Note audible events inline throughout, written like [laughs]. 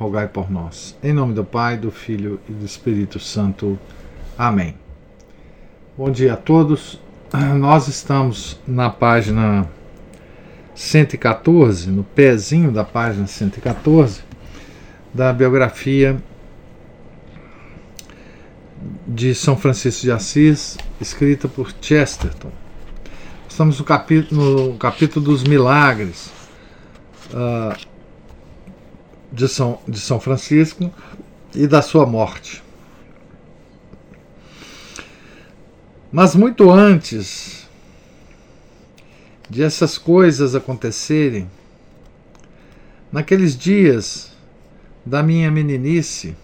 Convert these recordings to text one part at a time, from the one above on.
rogai por nós. Em nome do Pai, do Filho e do Espírito Santo. Amém. Bom dia a todos. Nós estamos na página 114, no pezinho da página 114, da biografia de São Francisco de Assis, escrita por Chesterton. Estamos no capítulo, no capítulo dos milagres. Uh, de São, de São Francisco e da sua morte. Mas muito antes de essas coisas acontecerem, naqueles dias da minha meninice,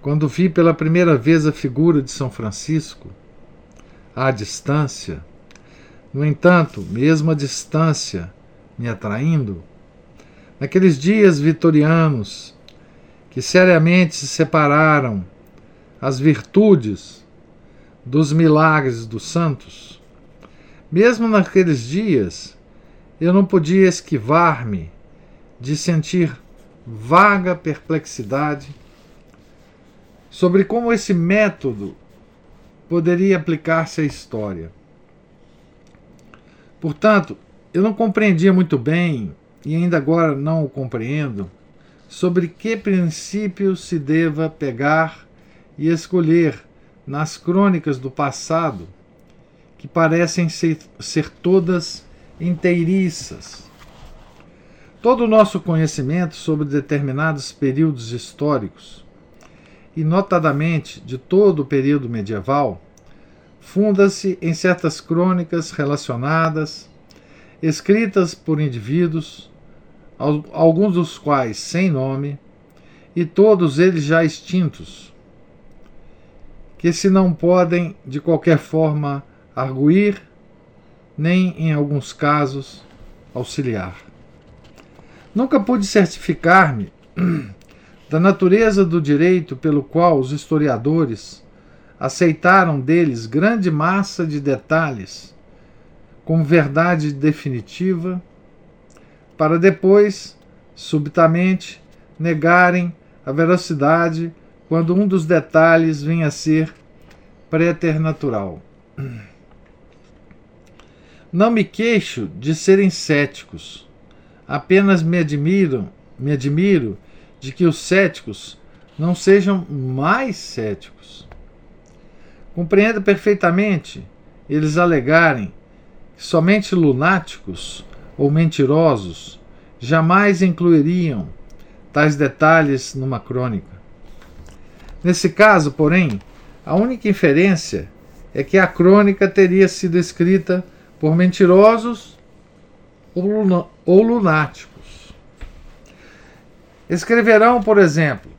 quando vi pela primeira vez a figura de São Francisco, à distância, no entanto, mesmo à distância, me atraindo, Naqueles dias vitorianos, que seriamente se separaram as virtudes dos milagres dos santos, mesmo naqueles dias, eu não podia esquivar-me de sentir vaga perplexidade sobre como esse método poderia aplicar-se à história. Portanto, eu não compreendia muito bem e ainda agora não o compreendo, sobre que princípios se deva pegar e escolher nas crônicas do passado, que parecem ser, ser todas inteiriças. Todo o nosso conhecimento sobre determinados períodos históricos, e notadamente de todo o período medieval, funda-se em certas crônicas relacionadas, escritas por indivíduos, alguns dos quais sem nome, e todos eles já extintos, que se não podem de qualquer forma arguir, nem em alguns casos auxiliar. Nunca pude certificar-me [clears throat] da natureza do direito pelo qual os historiadores aceitaram deles grande massa de detalhes como verdade definitiva para depois, subitamente, negarem a veracidade quando um dos detalhes vem a ser preternatural. [clears throat] Não me queixo de serem céticos, apenas me admiro, me admiro de que os céticos não sejam mais céticos. Compreendo perfeitamente eles alegarem que somente lunáticos ou mentirosos jamais incluiriam tais detalhes numa crônica. Nesse caso, porém, a única inferência é que a crônica teria sido escrita por mentirosos ou lunáticos. Escreverão, por exemplo,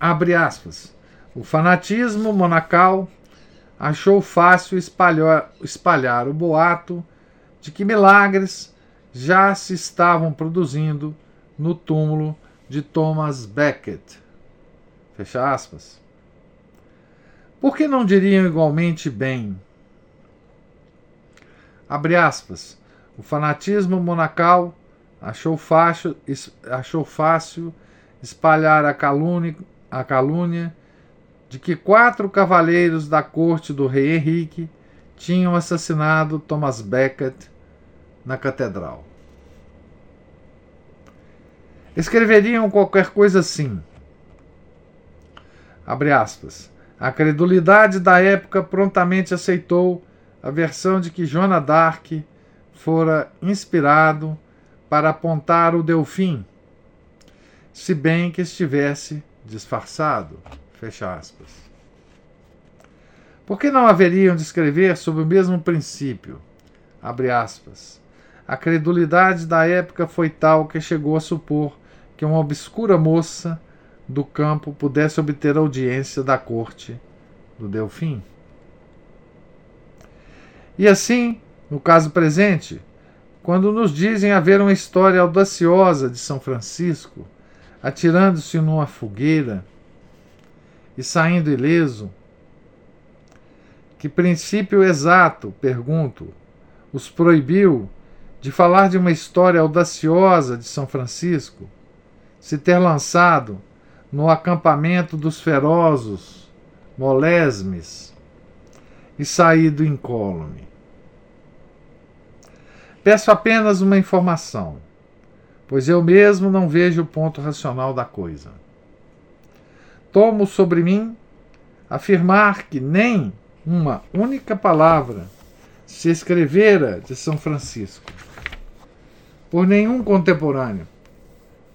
abre aspas, o fanatismo monacal achou fácil espalhar, espalhar o boato de que milagres já se estavam produzindo no túmulo de Thomas Becket. Fecha aspas. Por que não diriam igualmente bem? Abre aspas. O fanatismo monacal achou fácil, achou fácil espalhar a calúnia, a calúnia de que quatro cavaleiros da corte do rei Henrique tinham assassinado Thomas Becket na catedral. Escreveriam qualquer coisa assim. Abre aspas. A credulidade da época prontamente aceitou a versão de que Joana d'Arc fora inspirado para apontar o Delfim, se bem que estivesse disfarçado. Fecha aspas. Por que não haveriam de escrever sob o mesmo princípio? Abre aspas. A credulidade da época foi tal que chegou a supor que uma obscura moça do campo pudesse obter audiência da corte do Delfim. E assim, no caso presente, quando nos dizem haver uma história audaciosa de São Francisco, atirando-se numa fogueira e saindo ileso, que princípio exato, pergunto, os proibiu de falar de uma história audaciosa de São Francisco, se ter lançado no acampamento dos ferozes, molesmes, e saído incólume. Peço apenas uma informação, pois eu mesmo não vejo o ponto racional da coisa. Tomo sobre mim afirmar que nem uma única palavra se escrevera de São Francisco por nenhum contemporâneo,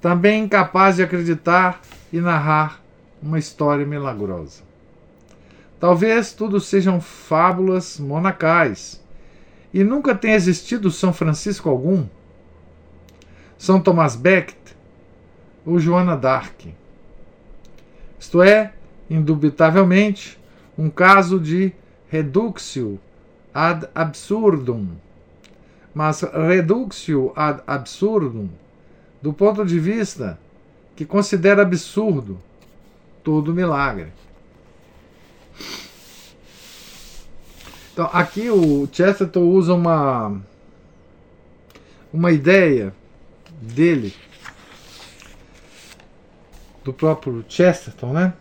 também incapaz de acreditar e narrar uma história milagrosa. Talvez tudo sejam fábulas monacais e nunca tenha existido São Francisco algum, São Tomás Becket ou Joana d'Arc. Isto é, indubitavelmente, um caso de reduxio ad absurdum. Mas reduxio ad absurdum, do ponto de vista que considera absurdo todo milagre. Então, aqui o Chesterton usa uma uma ideia dele do próprio Chesterton, né?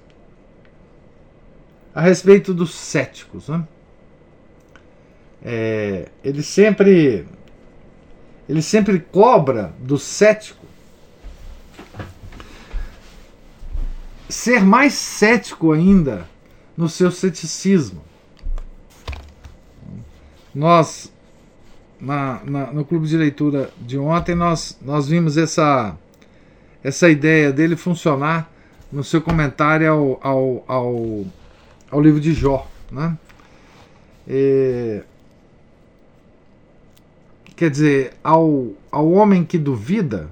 A respeito dos céticos, né? É, ele sempre ele sempre cobra do cético ser mais cético ainda no seu ceticismo. Nós, na, na, no clube de leitura de ontem, nós, nós vimos essa, essa ideia dele funcionar no seu comentário ao, ao, ao, ao livro de Jó. Né? E, quer dizer, ao, ao homem que duvida,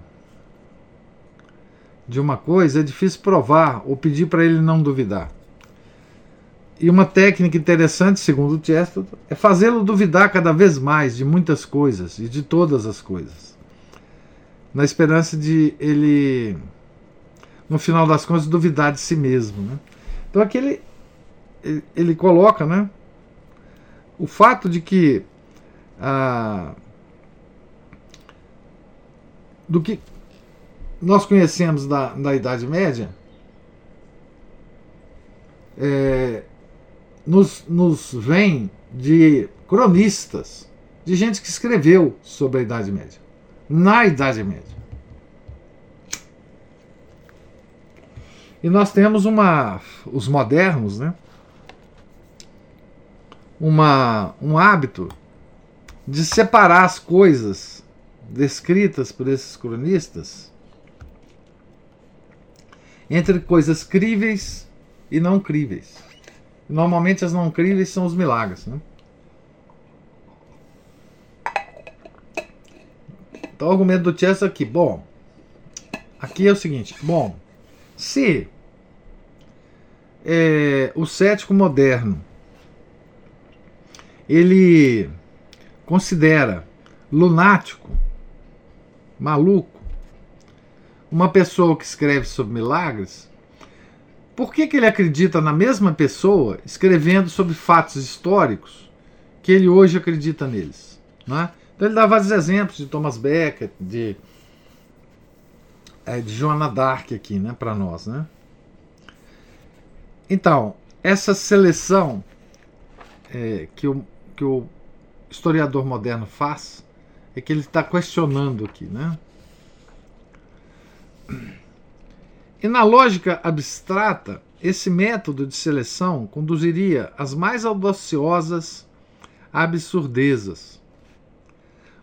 de uma coisa, é difícil provar ou pedir para ele não duvidar. E uma técnica interessante, segundo o Chesterton, é fazê-lo duvidar cada vez mais de muitas coisas e de todas as coisas, na esperança de ele, no final das contas, duvidar de si mesmo. Né? Então aqui ele, ele, ele coloca né, o fato de que ah, do que nós conhecemos da, da Idade Média é, nos, nos vem de cronistas, de gente que escreveu sobre a Idade Média, na Idade Média. E nós temos uma, os modernos, né? Uma, um hábito de separar as coisas descritas por esses cronistas entre coisas críveis e não críveis. Normalmente as não críveis são os milagres. Né? Então o argumento do Chester aqui, bom, aqui é o seguinte, bom, se é, o cético moderno ele considera lunático, maluco, uma pessoa que escreve sobre milagres, por que, que ele acredita na mesma pessoa escrevendo sobre fatos históricos que ele hoje acredita neles? Né? Então ele dá vários exemplos de Thomas Becket, de, é, de Joana Dark aqui, né, para nós, né? Então essa seleção é, que, o, que o historiador moderno faz é que ele está questionando aqui, né? E na lógica abstrata, esse método de seleção conduziria as mais audaciosas absurdezas.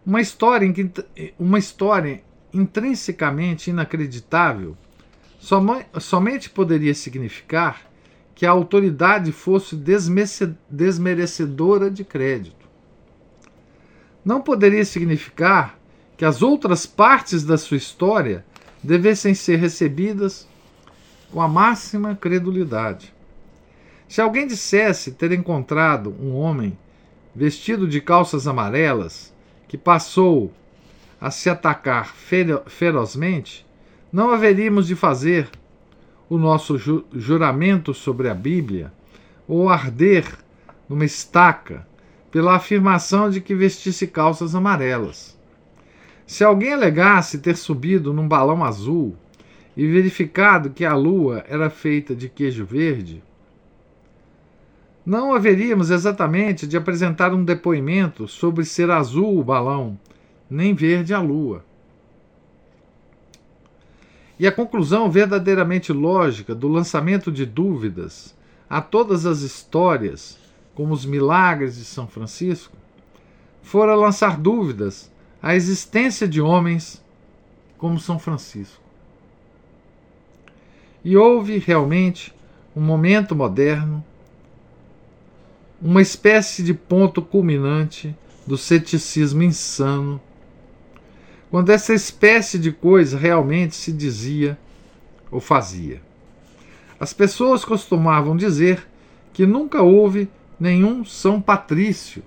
Uma história, uma história intrinsecamente inacreditável somente poderia significar que a autoridade fosse desmerecedora de crédito. Não poderia significar que as outras partes da sua história devessem ser recebidas com a máxima credulidade. Se alguém dissesse ter encontrado um homem vestido de calças amarelas que passou a se atacar ferozmente, não haveríamos de fazer o nosso ju juramento sobre a Bíblia ou arder numa estaca pela afirmação de que vestisse calças amarelas. Se alguém alegasse ter subido num balão azul e verificado que a lua era feita de queijo verde, não haveríamos exatamente de apresentar um depoimento sobre ser azul o balão, nem verde a lua. E a conclusão verdadeiramente lógica do lançamento de dúvidas a todas as histórias, como os milagres de São Francisco, fora lançar dúvidas à existência de homens como São Francisco. E houve realmente um momento moderno, uma espécie de ponto culminante do ceticismo insano, quando essa espécie de coisa realmente se dizia ou fazia. As pessoas costumavam dizer que nunca houve nenhum São Patrício,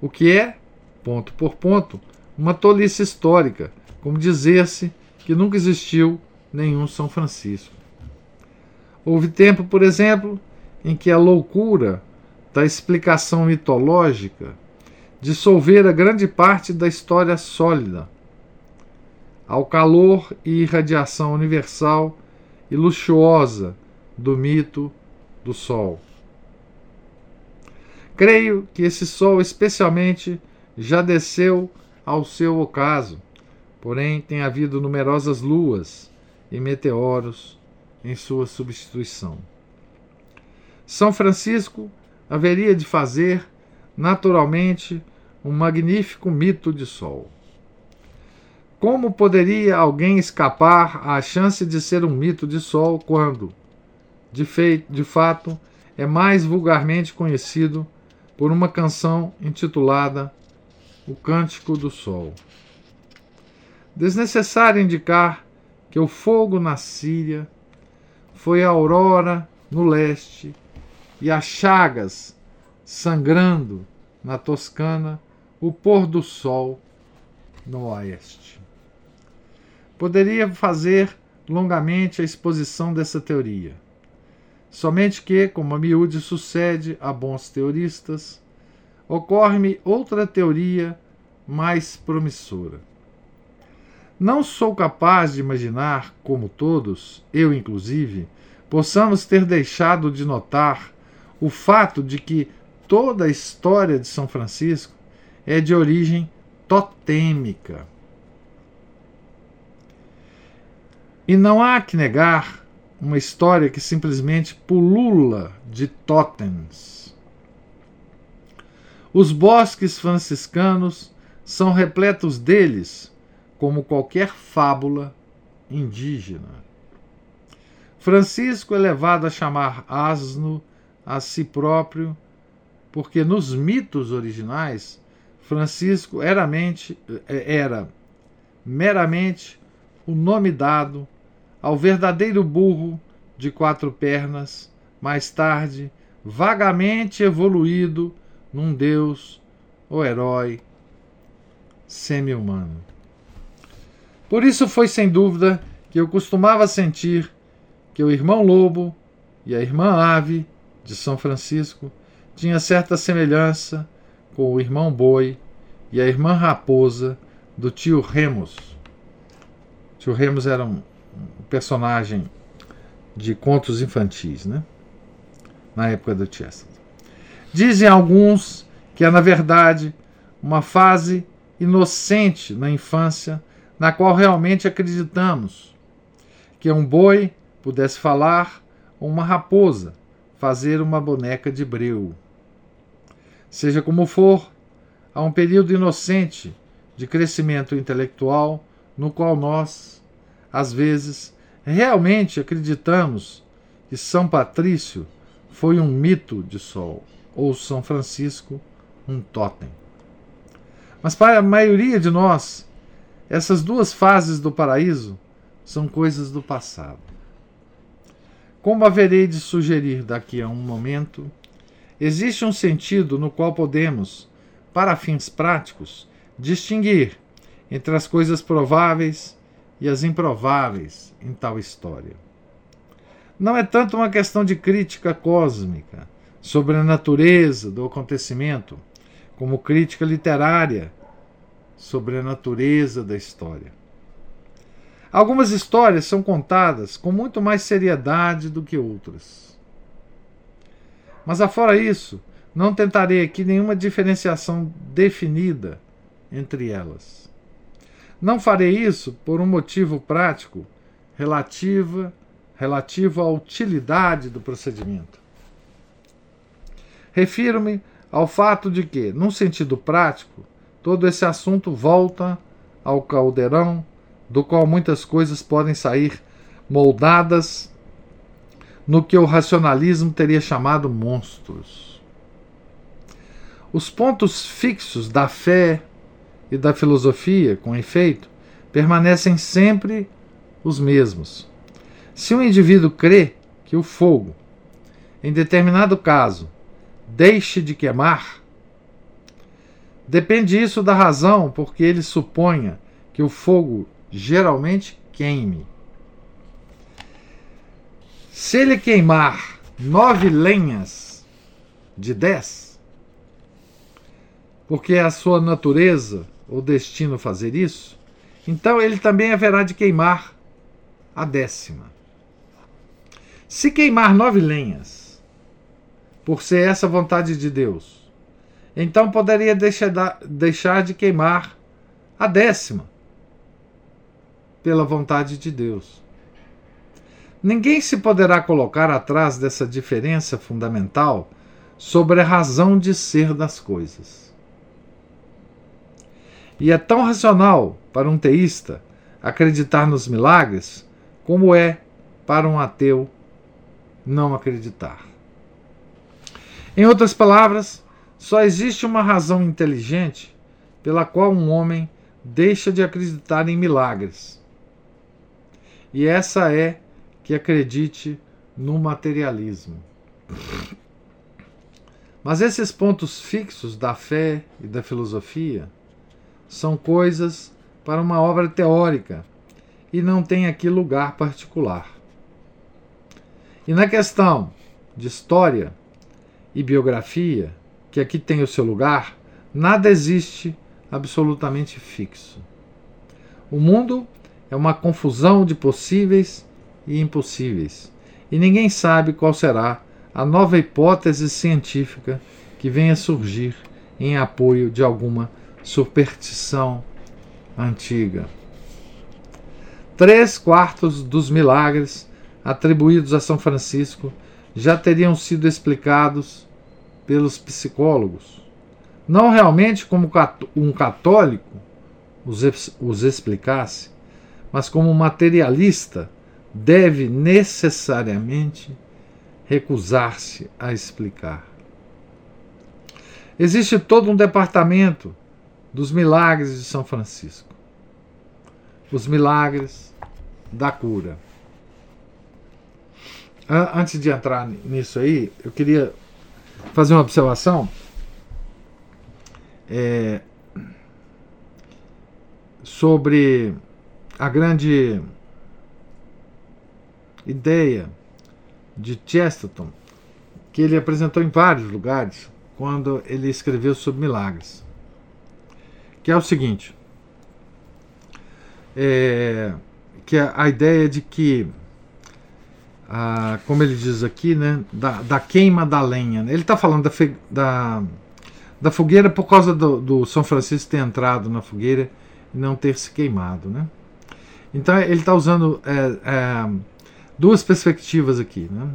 o que é, ponto por ponto, uma tolice histórica, como dizer-se que nunca existiu nenhum São Francisco. Houve tempo, por exemplo, em que a loucura da explicação mitológica dissolvera grande parte da história sólida. Ao calor e irradiação universal e luxuosa do mito do Sol. Creio que esse Sol, especialmente, já desceu ao seu ocaso, porém tem havido numerosas luas e meteoros em sua substituição. São Francisco haveria de fazer, naturalmente, um magnífico mito de Sol. Como poderia alguém escapar à chance de ser um mito de sol quando, de, feito, de fato, é mais vulgarmente conhecido por uma canção intitulada O Cântico do Sol? Desnecessário indicar que o fogo na Síria foi a aurora no leste e as chagas sangrando na Toscana, o pôr do sol no oeste. Poderia fazer longamente a exposição dessa teoria. Somente que, como a miúde sucede a bons teoristas, ocorre-me outra teoria mais promissora. Não sou capaz de imaginar como todos, eu inclusive, possamos ter deixado de notar o fato de que toda a história de São Francisco é de origem totêmica. E não há que negar uma história que simplesmente pulula de totens. Os bosques franciscanos são repletos deles, como qualquer fábula indígena. Francisco é levado a chamar asno a si próprio, porque nos mitos originais, Francisco era, mente, era meramente o nome dado ao verdadeiro burro de quatro pernas, mais tarde vagamente evoluído num deus ou herói semi-humano. Por isso foi sem dúvida que eu costumava sentir que o irmão lobo e a irmã ave de São Francisco tinha certa semelhança com o irmão boi e a irmã raposa do tio Remus. Tio Remus era um personagem de contos infantis, né? Na época do Chesterton. Dizem alguns que é, na verdade, uma fase inocente na infância na qual realmente acreditamos que um boi pudesse falar ou uma raposa fazer uma boneca de breu. Seja como for, há um período inocente de crescimento intelectual no qual nós, às vezes, realmente acreditamos que São Patrício foi um mito de sol ou São Francisco um totem. Mas para a maioria de nós, essas duas fases do paraíso são coisas do passado. como haverei de sugerir daqui a um momento, existe um sentido no qual podemos, para fins práticos, distinguir entre as coisas prováveis e as improváveis em tal história. Não é tanto uma questão de crítica cósmica sobre a natureza do acontecimento, como crítica literária sobre a natureza da história. Algumas histórias são contadas com muito mais seriedade do que outras. Mas, afora isso, não tentarei aqui nenhuma diferenciação definida entre elas. Não farei isso por um motivo prático relativa, relativo à utilidade do procedimento. Refiro-me ao fato de que, num sentido prático, todo esse assunto volta ao caldeirão do qual muitas coisas podem sair moldadas no que o racionalismo teria chamado monstros. Os pontos fixos da fé e da filosofia, com efeito, permanecem sempre os mesmos. Se um indivíduo crê que o fogo, em determinado caso, deixe de queimar, depende isso da razão porque ele suponha que o fogo geralmente queime. Se ele queimar nove lenhas de dez, porque a sua natureza ou destino fazer isso, então ele também haverá de queimar a décima. Se queimar nove lenhas, por ser essa vontade de Deus, então poderia deixar de queimar a décima, pela vontade de Deus. Ninguém se poderá colocar atrás dessa diferença fundamental sobre a razão de ser das coisas. E é tão racional para um teísta acreditar nos milagres como é para um ateu não acreditar. Em outras palavras, só existe uma razão inteligente pela qual um homem deixa de acreditar em milagres. E essa é que acredite no materialismo. Mas esses pontos fixos da fé e da filosofia são coisas para uma obra teórica e não tem aqui lugar particular. E na questão de história e biografia, que aqui tem o seu lugar, nada existe absolutamente fixo. O mundo é uma confusão de possíveis e impossíveis, e ninguém sabe qual será a nova hipótese científica que venha surgir em apoio de alguma superstição antiga. Três quartos dos milagres atribuídos a São Francisco já teriam sido explicados pelos psicólogos. Não realmente como um católico os, explicasse, mas como materialista deve necessariamente recusar-se a explicar. Existe todo um departamento dos milagres de São Francisco. Os milagres da cura. Antes de entrar nisso aí, eu queria fazer uma observação é, sobre a grande ideia de Chesterton, que ele apresentou em vários lugares quando ele escreveu sobre milagres que é o seguinte: é, que é a ideia de que, ah, como ele diz aqui, né, da, da queima da lenha. Né? Ele está falando da, da, da, fogueira por causa do, do, São Francisco ter entrado na fogueira e não ter se queimado. Né? Então ele está usando é, é, duas perspectivas aqui. Né?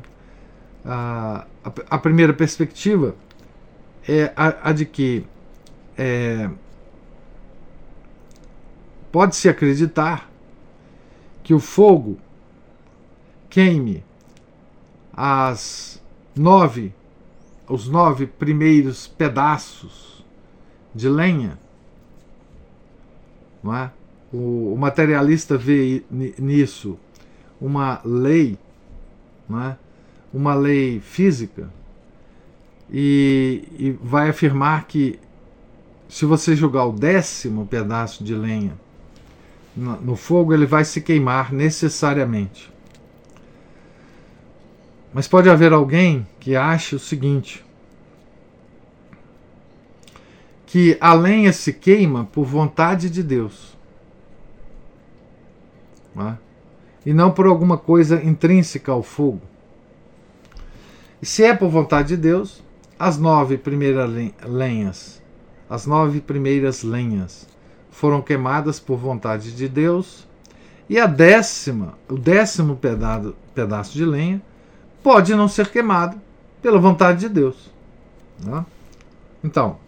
a, a, primeira perspectiva é a, a de que é, Pode-se acreditar que o fogo queime as nove, os nove primeiros pedaços de lenha, não é? O, o materialista vê nisso uma lei não é? uma lei física e, e vai afirmar que se você jogar o décimo pedaço de lenha no fogo, ele vai se queimar necessariamente. Mas pode haver alguém que ache o seguinte: que a lenha se queima por vontade de Deus. Não é? E não por alguma coisa intrínseca ao fogo. E se é por vontade de Deus, as nove primeiras lenhas, as nove primeiras lenhas foram queimadas por vontade de Deus, e a décima, o décimo pedaço, pedaço de lenha, pode não ser queimado pela vontade de Deus. Né? Então,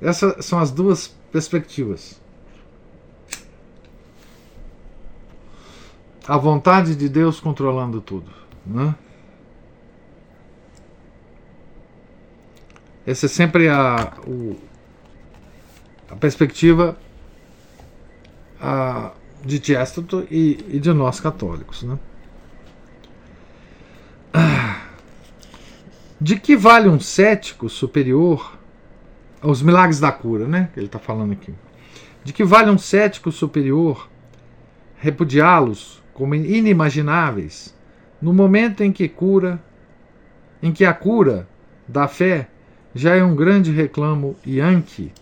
essas são as duas perspectivas. A vontade de Deus controlando tudo. Né? Essa é sempre a, o, a perspectiva de Chesterton e, e, de nós católicos. Né? De que vale um cético superior os milagres da cura, né? Que ele está falando aqui. De que vale um cético superior repudiá-los como inimagináveis no momento em que cura, em que a cura da fé já é um grande reclamo yankee,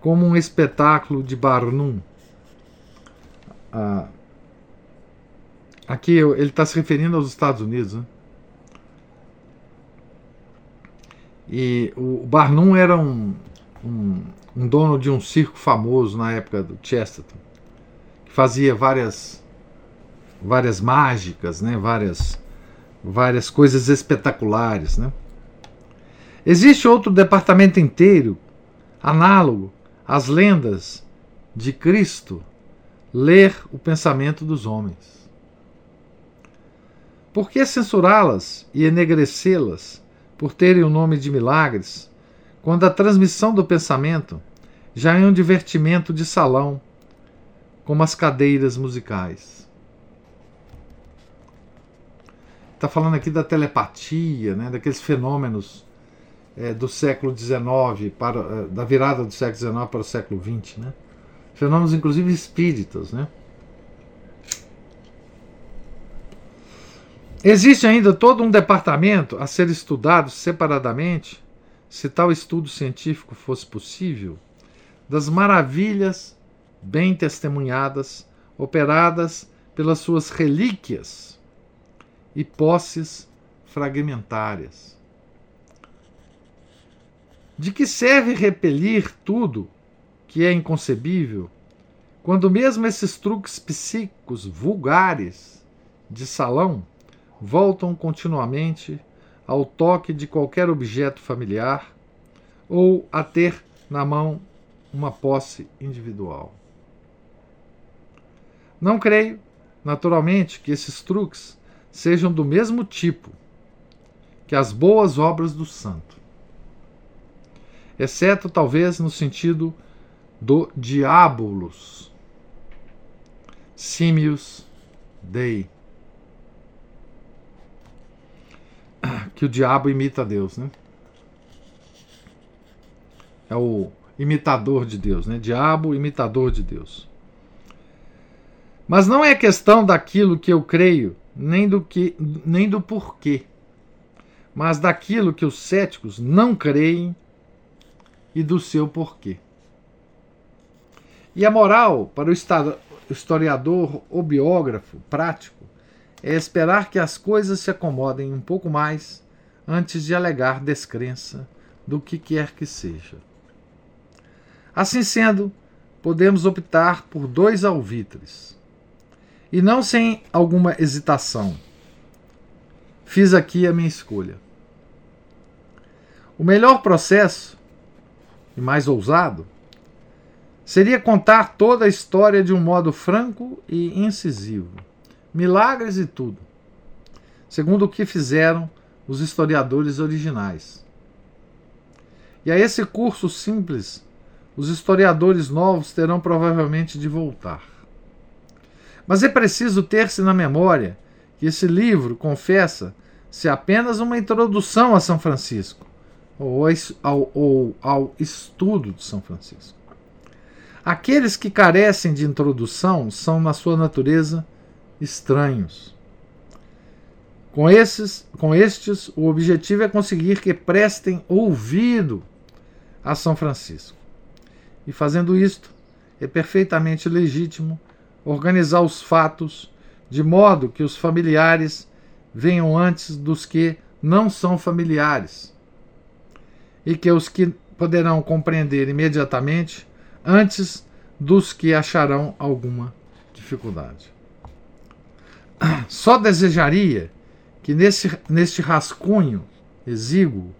como um espetáculo de Barnum. Ah, aqui ele está se referindo aos Estados Unidos, né? E o Barnum era um, um, um, dono de um circo famoso na época do Chesterton, que fazia várias várias mágicas, né? várias, várias coisas espetaculares. Né? Existe outro departamento inteiro, análogo às lendas de Cristo, ler o pensamento dos homens. Por que censurá-las e enegrecê-las por terem o nome de milagres, quando a transmissão do pensamento já é um divertimento de salão, como as cadeiras musicais. Está falando aqui da telepatia, né, daqueles fenômenos é, do século XIX, para, é, da virada do século XIX para o século XX. Né? Fenômenos, inclusive, espíritas. Né? Existe ainda todo um departamento a ser estudado separadamente, se tal estudo científico fosse possível, das maravilhas bem testemunhadas, operadas pelas suas relíquias e posses fragmentárias. De que serve repelir tudo que é inconcebível, quando mesmo esses truques psíquicos vulgares de salão voltam continuamente ao toque de qualquer objeto familiar ou a ter na mão uma posse individual. Não creio, naturalmente, que esses truques sejam do mesmo tipo que as boas obras do santo, exceto talvez no sentido do diabolos, simius dei. [coughs] que o diabo imita Deus, né? É o imitador de Deus, né? Diabo, imitador de Deus. Mas não é questão daquilo que eu creio, nem do que, nem do porquê, mas daquilo que os céticos não creem e do seu porquê. E a moral para o historiador ou biógrafo prático é esperar que as coisas se acomodem um pouco mais antes de alegar descrença do que quer que seja. Assim sendo, podemos optar por dois alvitres. E não sem alguma hesitação. Fiz aqui a minha escolha. O melhor processo, e mais ousado, seria contar toda a história de um modo franco e incisivo milagres e tudo, segundo o que fizeram os historiadores originais. E a esse curso simples, os historiadores novos terão provavelmente de voltar. Mas é preciso ter-se na memória que esse livro confessa ser apenas uma introdução a São Francisco, ou ao, ou ao estudo de São Francisco. Aqueles que carecem de introdução são, na sua natureza, estranhos. Com, esses, com estes, o objetivo é conseguir que prestem ouvido a São Francisco. E fazendo isto, é perfeitamente legítimo organizar os fatos de modo que os familiares venham antes dos que não são familiares, e que os que poderão compreender imediatamente antes dos que acharão alguma dificuldade. Só desejaria que nesse, neste rascunho exíguo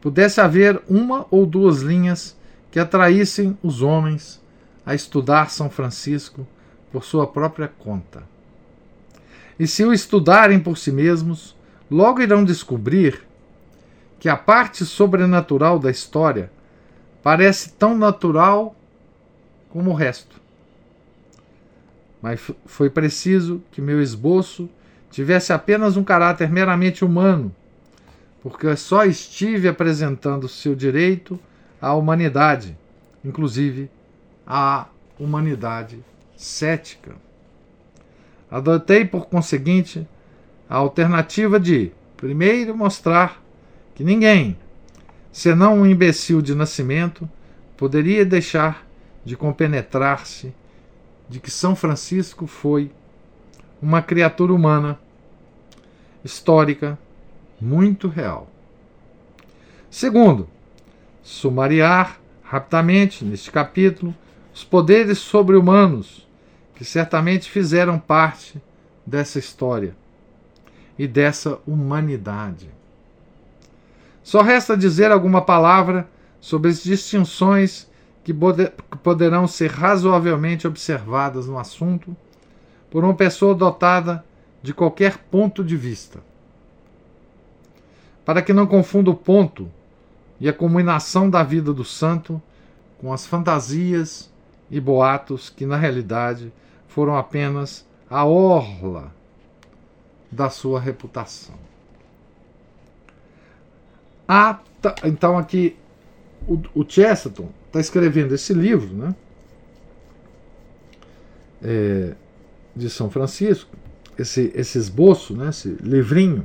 pudesse haver uma ou duas linhas que atraíssem os homens a estudar São Francisco por sua própria conta. E se o estudarem por si mesmos, logo irão descobrir que a parte sobrenatural da história parece tão natural como o resto. Mas foi preciso que meu esboço tivesse apenas um caráter meramente humano, porque só estive apresentando seu direito à humanidade, inclusive à humanidade cética. Adotei, por conseguinte, a alternativa de, primeiro, mostrar que ninguém, senão um imbecil de nascimento, poderia deixar de compenetrar-se de que São Francisco foi uma criatura humana, histórica, muito real. Segundo, sumariar rapidamente, neste capítulo, os poderes sobre-humanos que certamente fizeram parte dessa história e dessa humanidade. Só resta dizer alguma palavra sobre as distinções que poderão ser razoavelmente observadas no assunto por uma pessoa dotada de qualquer ponto de vista. Para que não confunda o ponto e a combinação da vida do santo com as fantasias e boatos que, na realidade, foram apenas a orla da sua reputação. Ah, tá, então aqui o, o Chesterton está escrevendo esse livro, né? É, de São Francisco, esse, esse esboço, né, esse livrinho,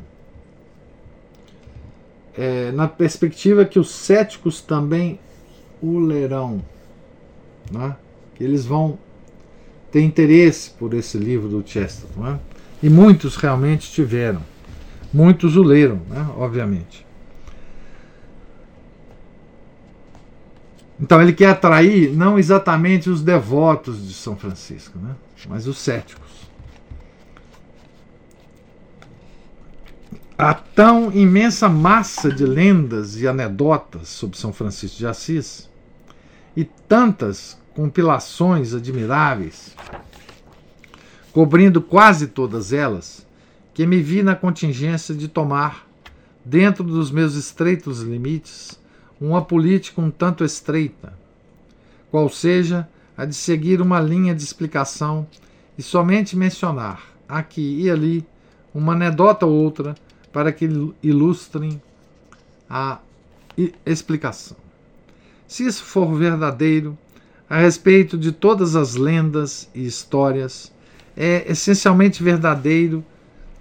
é, na perspectiva que os céticos também o lerão, né, que eles vão ter interesse por esse livro do Chesterton. Né, e muitos realmente tiveram, muitos o leram, né, obviamente. Então ele quer atrair não exatamente os devotos de São Francisco, né? mas os céticos. A tão imensa massa de lendas e anedotas sobre São Francisco de Assis e tantas compilações admiráveis, cobrindo quase todas elas, que me vi na contingência de tomar, dentro dos meus estreitos limites, uma política um tanto estreita, qual seja a de seguir uma linha de explicação e somente mencionar, aqui e ali, uma anedota ou outra para que ilustrem a explicação. Se isso for verdadeiro, a respeito de todas as lendas e histórias, é essencialmente verdadeiro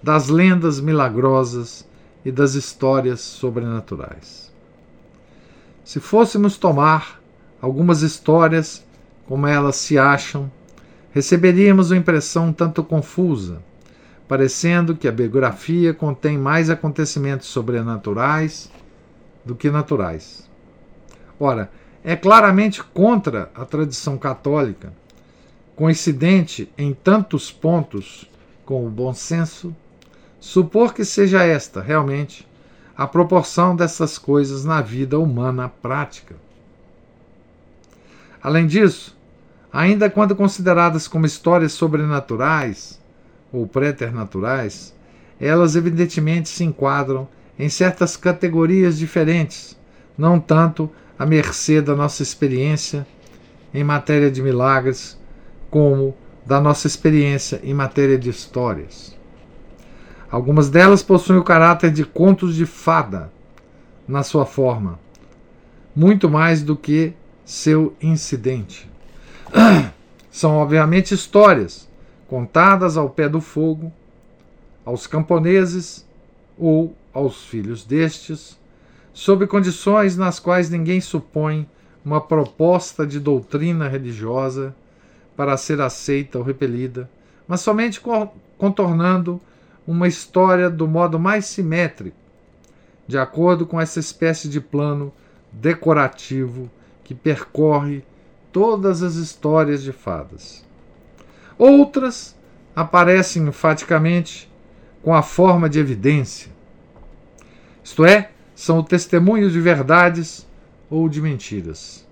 das lendas milagrosas e das histórias sobrenaturais. Se fôssemos tomar algumas histórias como elas se acham, receberíamos uma impressão um tanto confusa, parecendo que a biografia contém mais acontecimentos sobrenaturais do que naturais. Ora, é claramente contra a tradição católica, coincidente em tantos pontos com o bom senso, supor que seja esta realmente a proporção dessas coisas na vida humana prática. Além disso, ainda quando consideradas como histórias sobrenaturais ou preternaturais, elas evidentemente se enquadram em certas categorias diferentes, não tanto à mercê da nossa experiência em matéria de milagres, como da nossa experiência em matéria de histórias. Algumas delas possuem o caráter de contos de fada na sua forma, muito mais do que seu incidente. [clears throat] São, obviamente, histórias contadas ao pé do fogo, aos camponeses ou aos filhos destes, sob condições nas quais ninguém supõe uma proposta de doutrina religiosa para ser aceita ou repelida, mas somente contornando uma história do modo mais simétrico, de acordo com essa espécie de plano decorativo que percorre todas as histórias de fadas. Outras aparecem enfaticamente com a forma de evidência, isto é, são o testemunho de verdades ou de mentiras.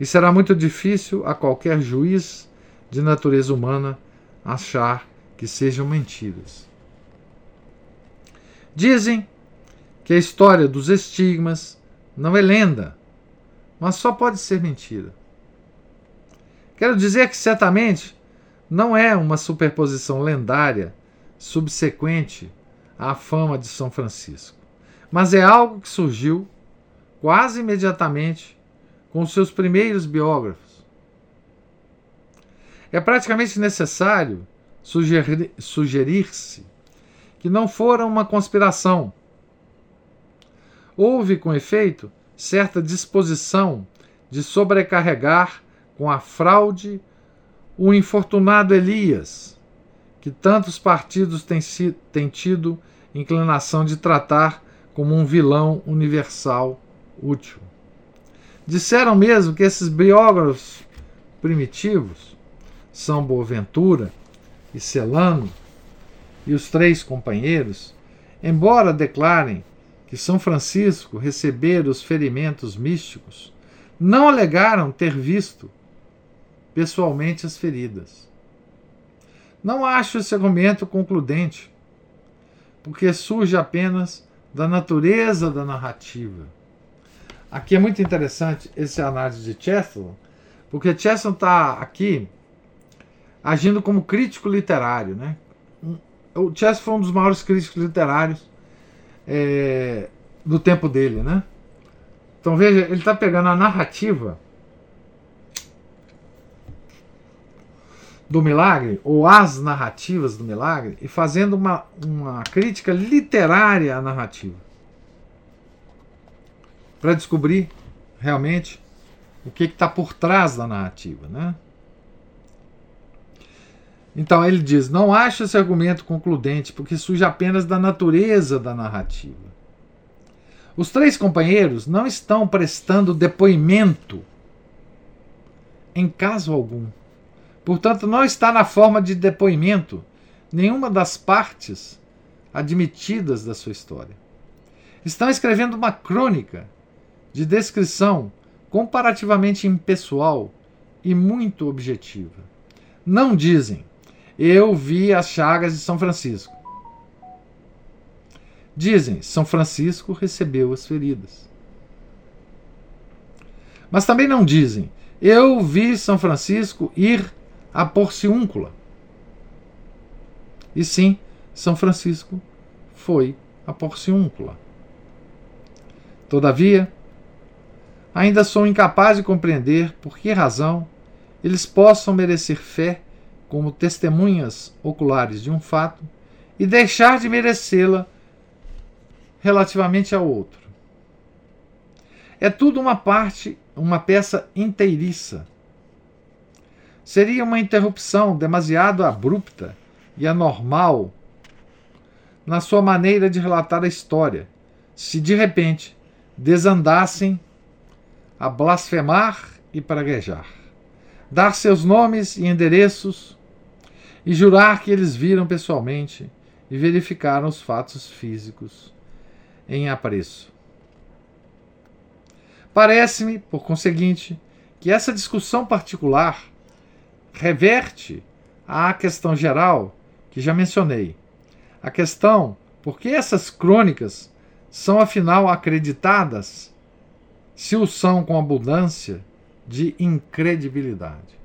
E será muito difícil a qualquer juiz de natureza humana achar que sejam mentiras. Dizem que a história dos estigmas não é lenda, mas só pode ser mentira. Quero dizer que certamente não é uma superposição lendária subsequente à fama de São Francisco, mas é algo que surgiu quase imediatamente com seus primeiros biógrafos. É praticamente necessário sugerir-se que não fora uma conspiração. Houve, com efeito, certa disposição de sobrecarregar com a fraude o infortunado Elias, que tantos partidos têm, têm tido inclinação de tratar como um vilão universal útil. Disseram mesmo que esses biógrafos primitivos, São Boaventura e Celano, e os três companheiros, embora declarem que São Francisco recebera os ferimentos místicos, não alegaram ter visto pessoalmente as feridas. Não acho esse argumento concludente, porque surge apenas da natureza da narrativa. Aqui é muito interessante esse análise de Chesterton, porque Chesterton está aqui agindo como crítico literário, né? O Chess foi um dos maiores críticos literários é, do tempo dele, né? Então veja, ele está pegando a narrativa do milagre, ou as narrativas do milagre, e fazendo uma, uma crítica literária à narrativa. Para descobrir realmente o que está por trás da narrativa, né? Então ele diz: não acho esse argumento concludente, porque surge apenas da natureza da narrativa. Os três companheiros não estão prestando depoimento em caso algum. Portanto, não está na forma de depoimento nenhuma das partes admitidas da sua história. Estão escrevendo uma crônica de descrição comparativamente impessoal e muito objetiva. Não dizem eu vi as chagas de São Francisco. Dizem, São Francisco recebeu as feridas. Mas também não dizem, eu vi São Francisco ir à porciúncula. E sim, São Francisco foi à porciúncula. Todavia, ainda sou incapaz de compreender por que razão eles possam merecer fé como testemunhas oculares de um fato e deixar de merecê-la relativamente ao outro. É tudo uma parte, uma peça inteiriça. Seria uma interrupção demasiado abrupta e anormal na sua maneira de relatar a história, se de repente desandassem a blasfemar e praguejar, dar seus nomes e endereços e jurar que eles viram pessoalmente e verificaram os fatos físicos em apreço. Parece-me, por conseguinte, que essa discussão particular reverte à questão geral que já mencionei. A questão por que essas crônicas são afinal acreditadas se o são com abundância de incredibilidade.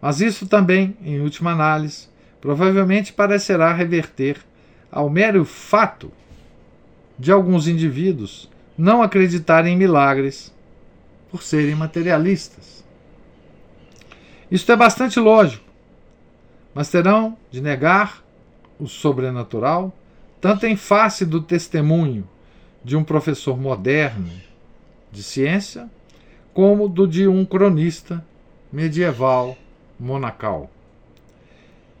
Mas isso também, em última análise, provavelmente parecerá reverter ao mero fato de alguns indivíduos não acreditarem em milagres por serem materialistas. Isto é bastante lógico, mas terão de negar o sobrenatural, tanto em face do testemunho de um professor moderno de ciência, como do de um cronista medieval monacal.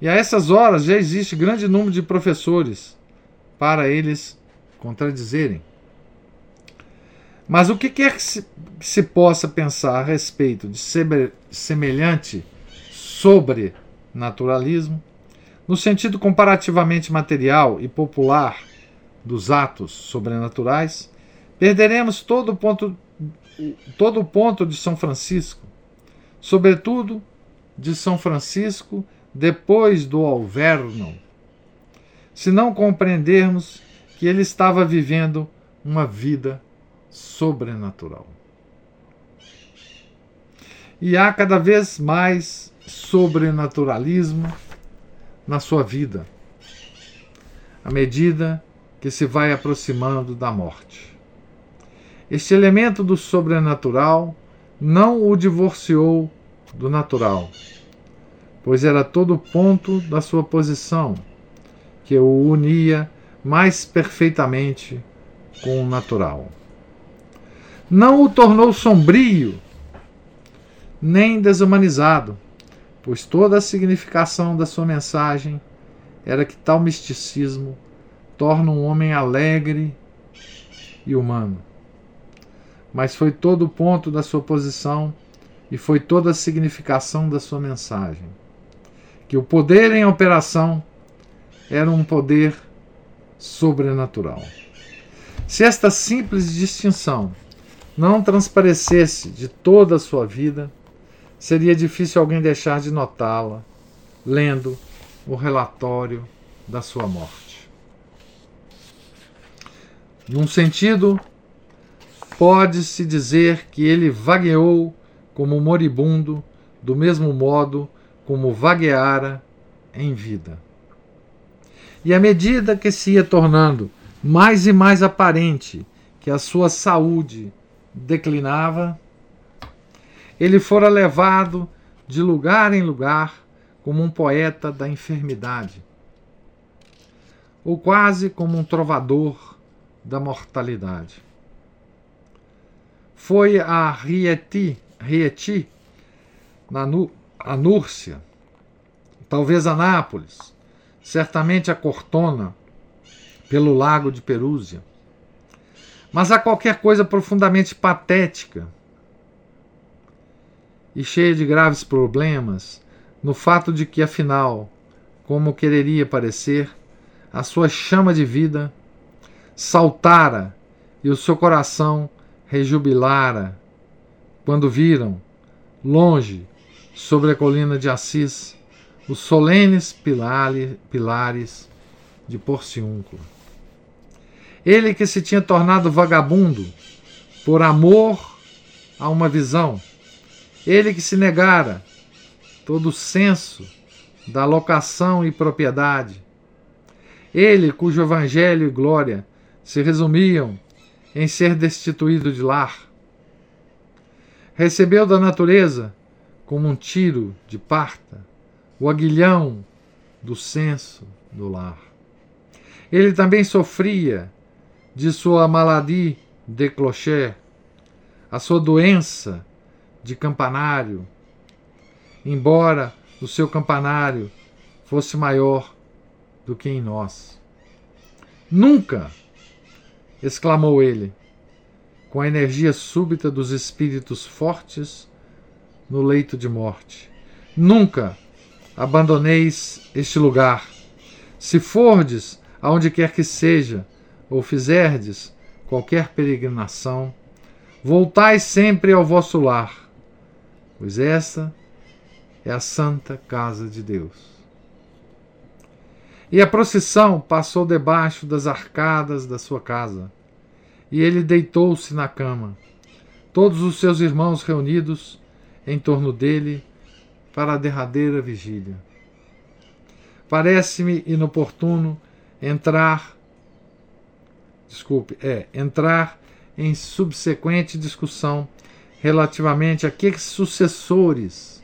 E a essas horas já existe grande número de professores para eles contradizerem. Mas o que quer que se, que se possa pensar a respeito de semelhante sobrenaturalismo, no sentido comparativamente material e popular dos atos sobrenaturais, perderemos todo o ponto, todo o ponto de São Francisco, sobretudo de São Francisco depois do Alverno, se não compreendermos que ele estava vivendo uma vida sobrenatural. E há cada vez mais sobrenaturalismo na sua vida, à medida que se vai aproximando da morte. Este elemento do sobrenatural não o divorciou do natural, pois era todo o ponto da sua posição que o unia mais perfeitamente com o natural. Não o tornou sombrio, nem desumanizado, pois toda a significação da sua mensagem era que tal misticismo torna um homem alegre e humano. Mas foi todo o ponto da sua posição e foi toda a significação da sua mensagem. Que o poder em operação era um poder sobrenatural. Se esta simples distinção não transparecesse de toda a sua vida, seria difícil alguém deixar de notá-la, lendo o relatório da sua morte. Num sentido, pode-se dizer que ele vagueou como moribundo, do mesmo modo como vagueara em vida. E à medida que se ia tornando mais e mais aparente que a sua saúde declinava, ele fora levado de lugar em lugar como um poeta da enfermidade, ou quase como um trovador da mortalidade. Foi a Rieti, Rieti na a Núrcia, talvez a Nápoles, certamente a Cortona, pelo lago de Perúzia. Mas há qualquer coisa profundamente patética e cheia de graves problemas no fato de que, afinal, como quereria parecer, a sua chama de vida saltara e o seu coração rejubilara quando viram, longe, sobre a colina de Assis, os solenes pilares de Porciúncula. Ele que se tinha tornado vagabundo por amor a uma visão, ele que se negara todo o senso da locação e propriedade. Ele cujo evangelho e glória se resumiam em ser destituído de lar. Recebeu da natureza, como um tiro de parta, o aguilhão do senso do lar. Ele também sofria de sua maladie de clocher, a sua doença de campanário, embora o seu campanário fosse maior do que em nós. Nunca! exclamou ele, com a energia súbita dos espíritos fortes no leito de morte. Nunca abandoneis este lugar. Se fordes aonde quer que seja, ou fizerdes qualquer peregrinação, voltai sempre ao vosso lar pois esta é a santa casa de Deus. E a procissão passou debaixo das arcadas da sua casa, e ele deitou-se na cama, todos os seus irmãos reunidos em torno dele para a derradeira vigília. parece-me inoportuno entrar desculpe, é entrar em subsequente discussão relativamente a que sucessores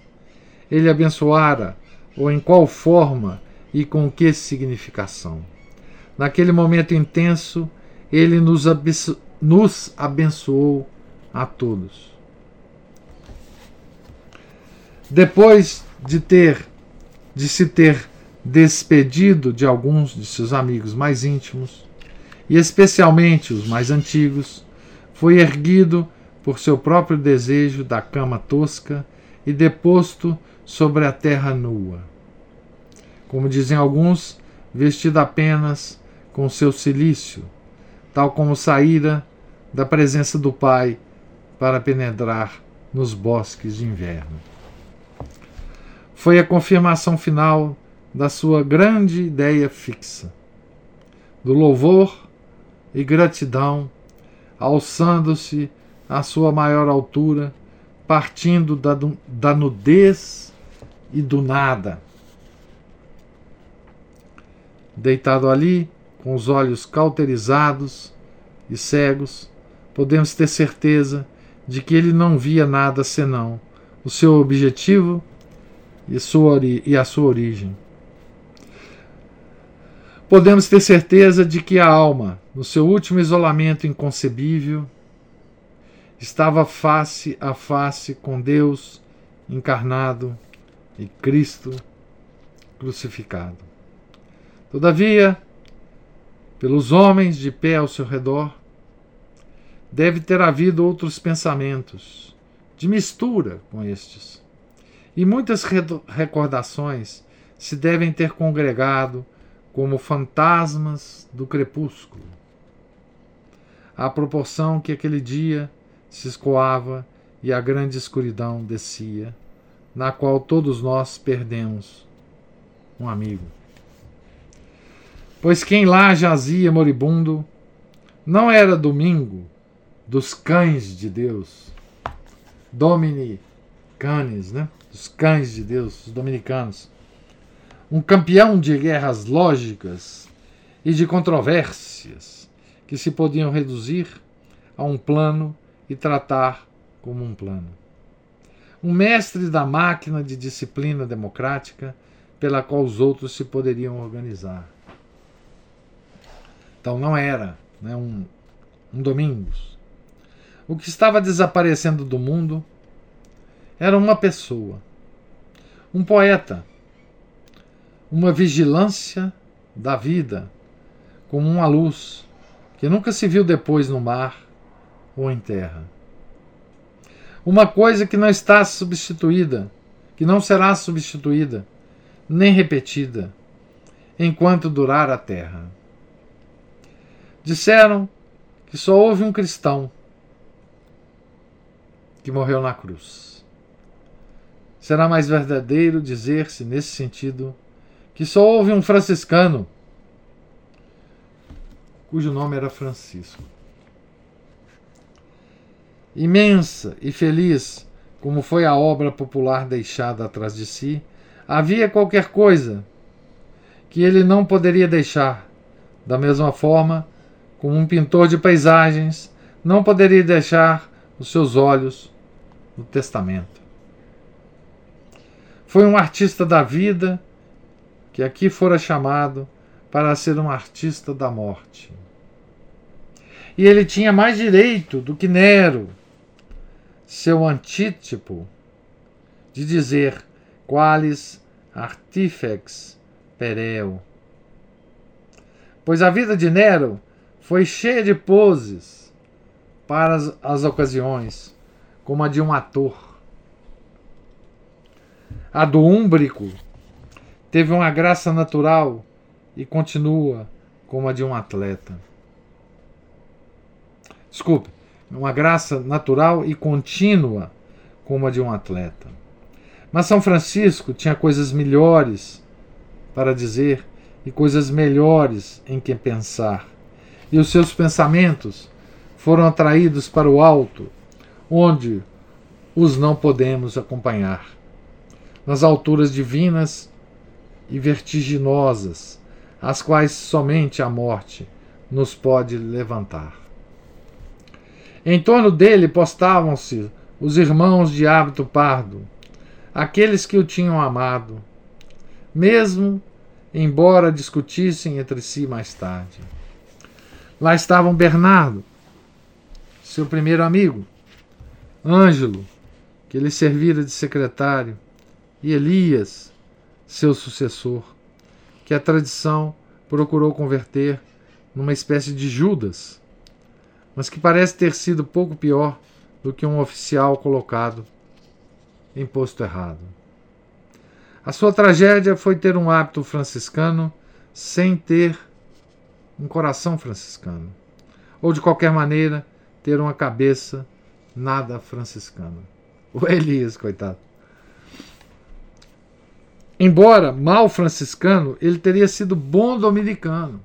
ele abençoara ou em qual forma e com que significação. Naquele momento intenso, ele nos, nos abençoou a todos. Depois de ter de se ter despedido de alguns de seus amigos mais íntimos, e especialmente os mais antigos, foi erguido por seu próprio desejo da cama tosca e deposto sobre a terra nua. Como dizem alguns, vestido apenas com seu silício, tal como saíra da presença do Pai para penetrar nos bosques de inverno. Foi a confirmação final da sua grande ideia fixa, do louvor e gratidão, alçando-se à sua maior altura, partindo da, da nudez e do nada. Deitado ali, com os olhos cauterizados e cegos, podemos ter certeza de que ele não via nada senão o seu objetivo e, sua, e a sua origem. Podemos ter certeza de que a alma, no seu último isolamento inconcebível, estava face a face com Deus encarnado e Cristo crucificado. Todavia, pelos homens de pé ao seu redor, deve ter havido outros pensamentos, de mistura com estes, e muitas recordações se devem ter congregado como fantasmas do crepúsculo. À proporção que aquele dia se escoava e a grande escuridão descia, na qual todos nós perdemos um amigo. Pois quem lá jazia moribundo não era domingo dos cães de Deus, Domini Canes, né? Os cães de Deus, os dominicanos. Um campeão de guerras lógicas e de controvérsias que se podiam reduzir a um plano e tratar como um plano. Um mestre da máquina de disciplina democrática pela qual os outros se poderiam organizar. Então não era né, um, um Domingos. O que estava desaparecendo do mundo era uma pessoa, um poeta, uma vigilância da vida, como uma luz que nunca se viu depois no mar ou em terra. Uma coisa que não está substituída, que não será substituída, nem repetida, enquanto durar a terra. Disseram que só houve um cristão que morreu na cruz. Será mais verdadeiro dizer-se, nesse sentido, que só houve um franciscano cujo nome era Francisco imensa e feliz como foi a obra popular deixada atrás de si, havia qualquer coisa que ele não poderia deixar, da mesma forma como um pintor de paisagens não poderia deixar os seus olhos no testamento. Foi um artista da vida que aqui fora chamado para ser um artista da morte. E ele tinha mais direito do que Nero seu antítipo de dizer qualis artifex pereo. Pois a vida de Nero foi cheia de poses para as, as ocasiões, como a de um ator. A do úmbrico teve uma graça natural e continua como a de um atleta. Desculpe, uma graça natural e contínua como a de um atleta. Mas São Francisco tinha coisas melhores para dizer e coisas melhores em que pensar. E os seus pensamentos foram atraídos para o alto, onde os não podemos acompanhar. Nas alturas divinas e vertiginosas, as quais somente a morte nos pode levantar. Em torno dele postavam-se os irmãos de hábito pardo, aqueles que o tinham amado, mesmo embora discutissem entre si mais tarde. Lá estavam Bernardo, seu primeiro amigo, Ângelo, que lhe servira de secretário, e Elias, seu sucessor, que a tradição procurou converter numa espécie de Judas, mas que parece ter sido pouco pior do que um oficial colocado em posto errado. A sua tragédia foi ter um hábito franciscano sem ter um coração franciscano, ou de qualquer maneira ter uma cabeça nada franciscana. O [laughs] Elias, coitado. Embora mal franciscano, ele teria sido bom dominicano.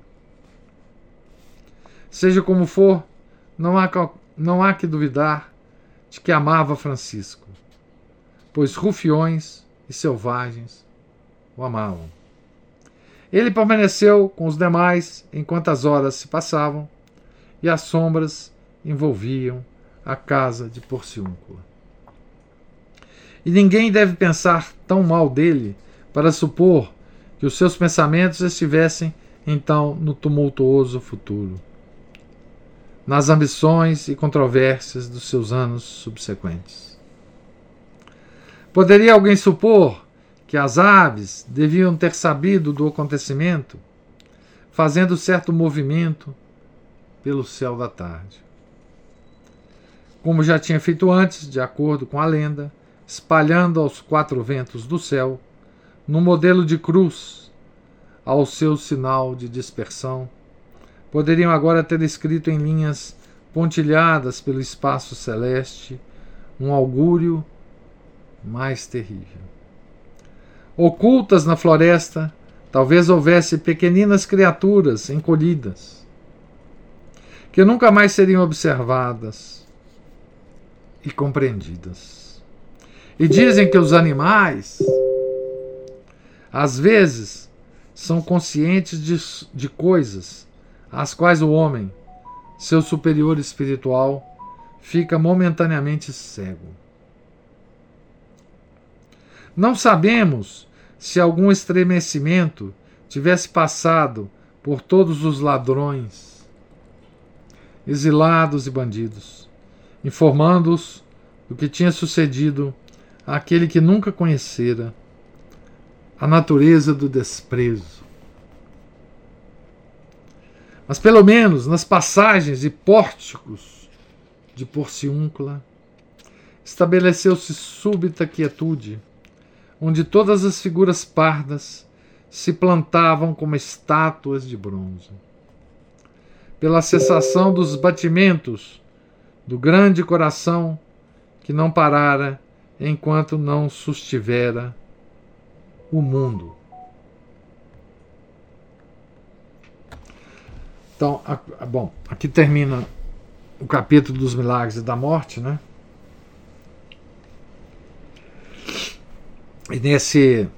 Seja como for, não há, não há que duvidar de que amava Francisco, pois rufiões e selvagens o amavam. Ele permaneceu com os demais enquanto as horas se passavam e as sombras envolviam a casa de Porciúncula. E ninguém deve pensar tão mal dele para supor que os seus pensamentos estivessem então no tumultuoso futuro, nas ambições e controvérsias dos seus anos subsequentes. Poderia alguém supor que as aves deviam ter sabido do acontecimento, fazendo certo movimento pelo céu da tarde. Como já tinha feito antes, de acordo com a lenda, espalhando aos quatro ventos do céu, no modelo de cruz, ao seu sinal de dispersão, poderiam agora ter escrito em linhas pontilhadas pelo espaço celeste um augúrio mais terrível. Ocultas na floresta, talvez houvesse pequeninas criaturas encolhidas, que nunca mais seriam observadas e compreendidas. E dizem que os animais, às vezes, são conscientes de, de coisas às quais o homem, seu superior espiritual, fica momentaneamente cego. Não sabemos se algum estremecimento tivesse passado por todos os ladrões, exilados e bandidos, informando-os do que tinha sucedido àquele que nunca conhecera a natureza do desprezo. Mas pelo menos nas passagens e pórticos de Porciúncula, estabeleceu-se súbita quietude onde todas as figuras pardas se plantavam como estátuas de bronze. Pela cessação dos batimentos do grande coração que não parara enquanto não sustivera o mundo. Então, a, bom, aqui termina o capítulo dos milagres e da morte, né? E nesse,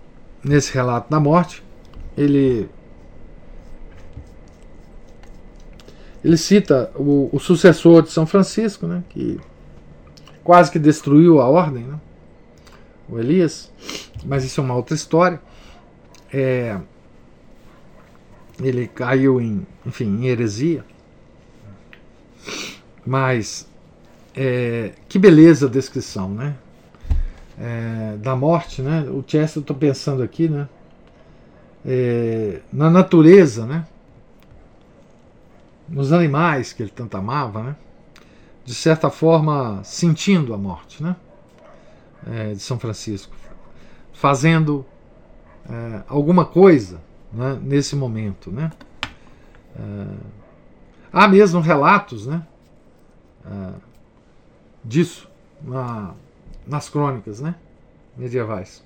nesse relato da morte, ele, ele cita o, o sucessor de São Francisco, né, que quase que destruiu a ordem, né, o Elias, mas isso é uma outra história. É, ele caiu em, enfim, em heresia. Mas é, que beleza a descrição, né? É, da morte, né? O Chester, estou pensando aqui, né? É, na natureza, né? Nos animais que ele tanto amava, né? De certa forma, sentindo a morte, né? É, de São Francisco, fazendo é, alguma coisa né? nesse momento, né? É, há mesmo relatos, né? É, disso na nas crônicas né, medievais.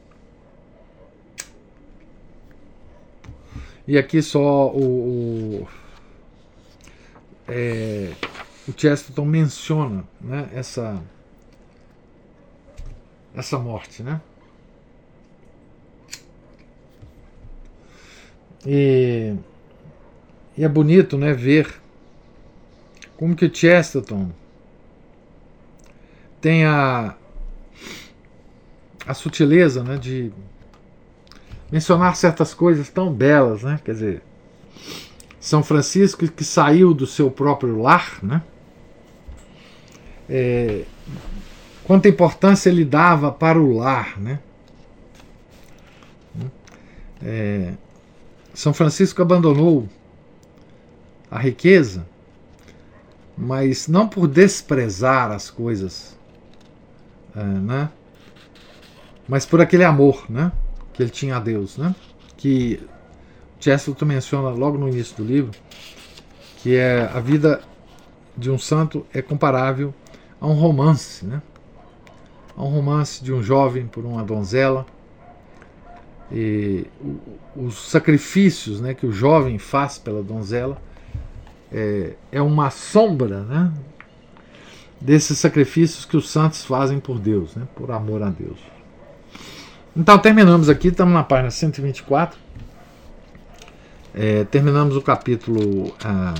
E aqui só o, o, é, o Chesterton menciona né, essa, essa morte. Né? E, e é bonito né, ver como que o Chesterton tem a, a sutileza né, de mencionar certas coisas tão belas, né? Quer dizer, São Francisco que saiu do seu próprio lar, né? É, quanta importância ele dava para o lar, né? É, São Francisco abandonou a riqueza, mas não por desprezar as coisas, é, né? Mas por aquele amor, né? Que ele tinha a Deus, né? Que Chesterton menciona logo no início do livro, que é a vida de um santo é comparável a um romance, né? A um romance de um jovem por uma donzela e os sacrifícios né, que o jovem faz pela donzela é, é uma sombra né, desses sacrifícios que os santos fazem por Deus, né, por amor a Deus. Então terminamos aqui, estamos na página 124. É, terminamos o capítulo ah,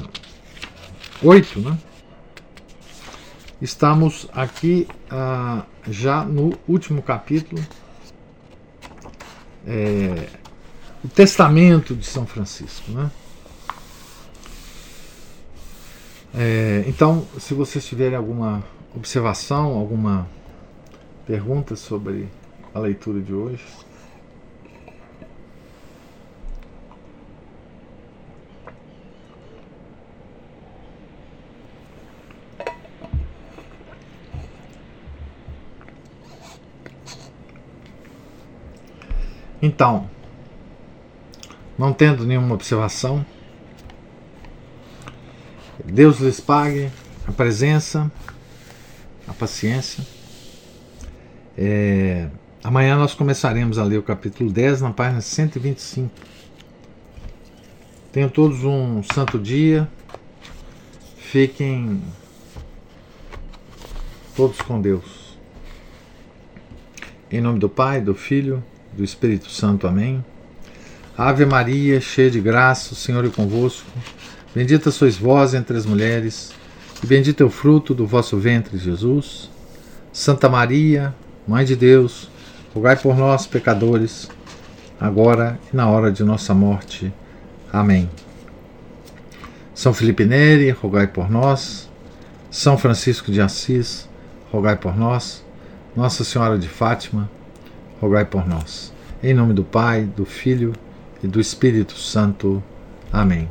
8, né? Estamos aqui ah, já no último capítulo, é, o testamento de São Francisco. Né? É, então, se vocês tiverem alguma observação, alguma pergunta sobre a leitura de hoje. Então, não tendo nenhuma observação, Deus lhes pague a presença, a paciência. É, amanhã nós começaremos a ler o capítulo 10 na página 125. Tenham todos um santo dia. Fiquem todos com Deus. Em nome do Pai, do Filho do Espírito Santo. Amém. Ave Maria, cheia de graça, o Senhor é convosco. Bendita sois vós entre as mulheres, e bendito é o fruto do vosso ventre, Jesus. Santa Maria, Mãe de Deus, rogai por nós, pecadores, agora e na hora de nossa morte. Amém. São Felipe Neri, rogai por nós. São Francisco de Assis, rogai por nós. Nossa Senhora de Fátima, rogai por nós. Em nome do Pai, do Filho e do Espírito Santo. Amém.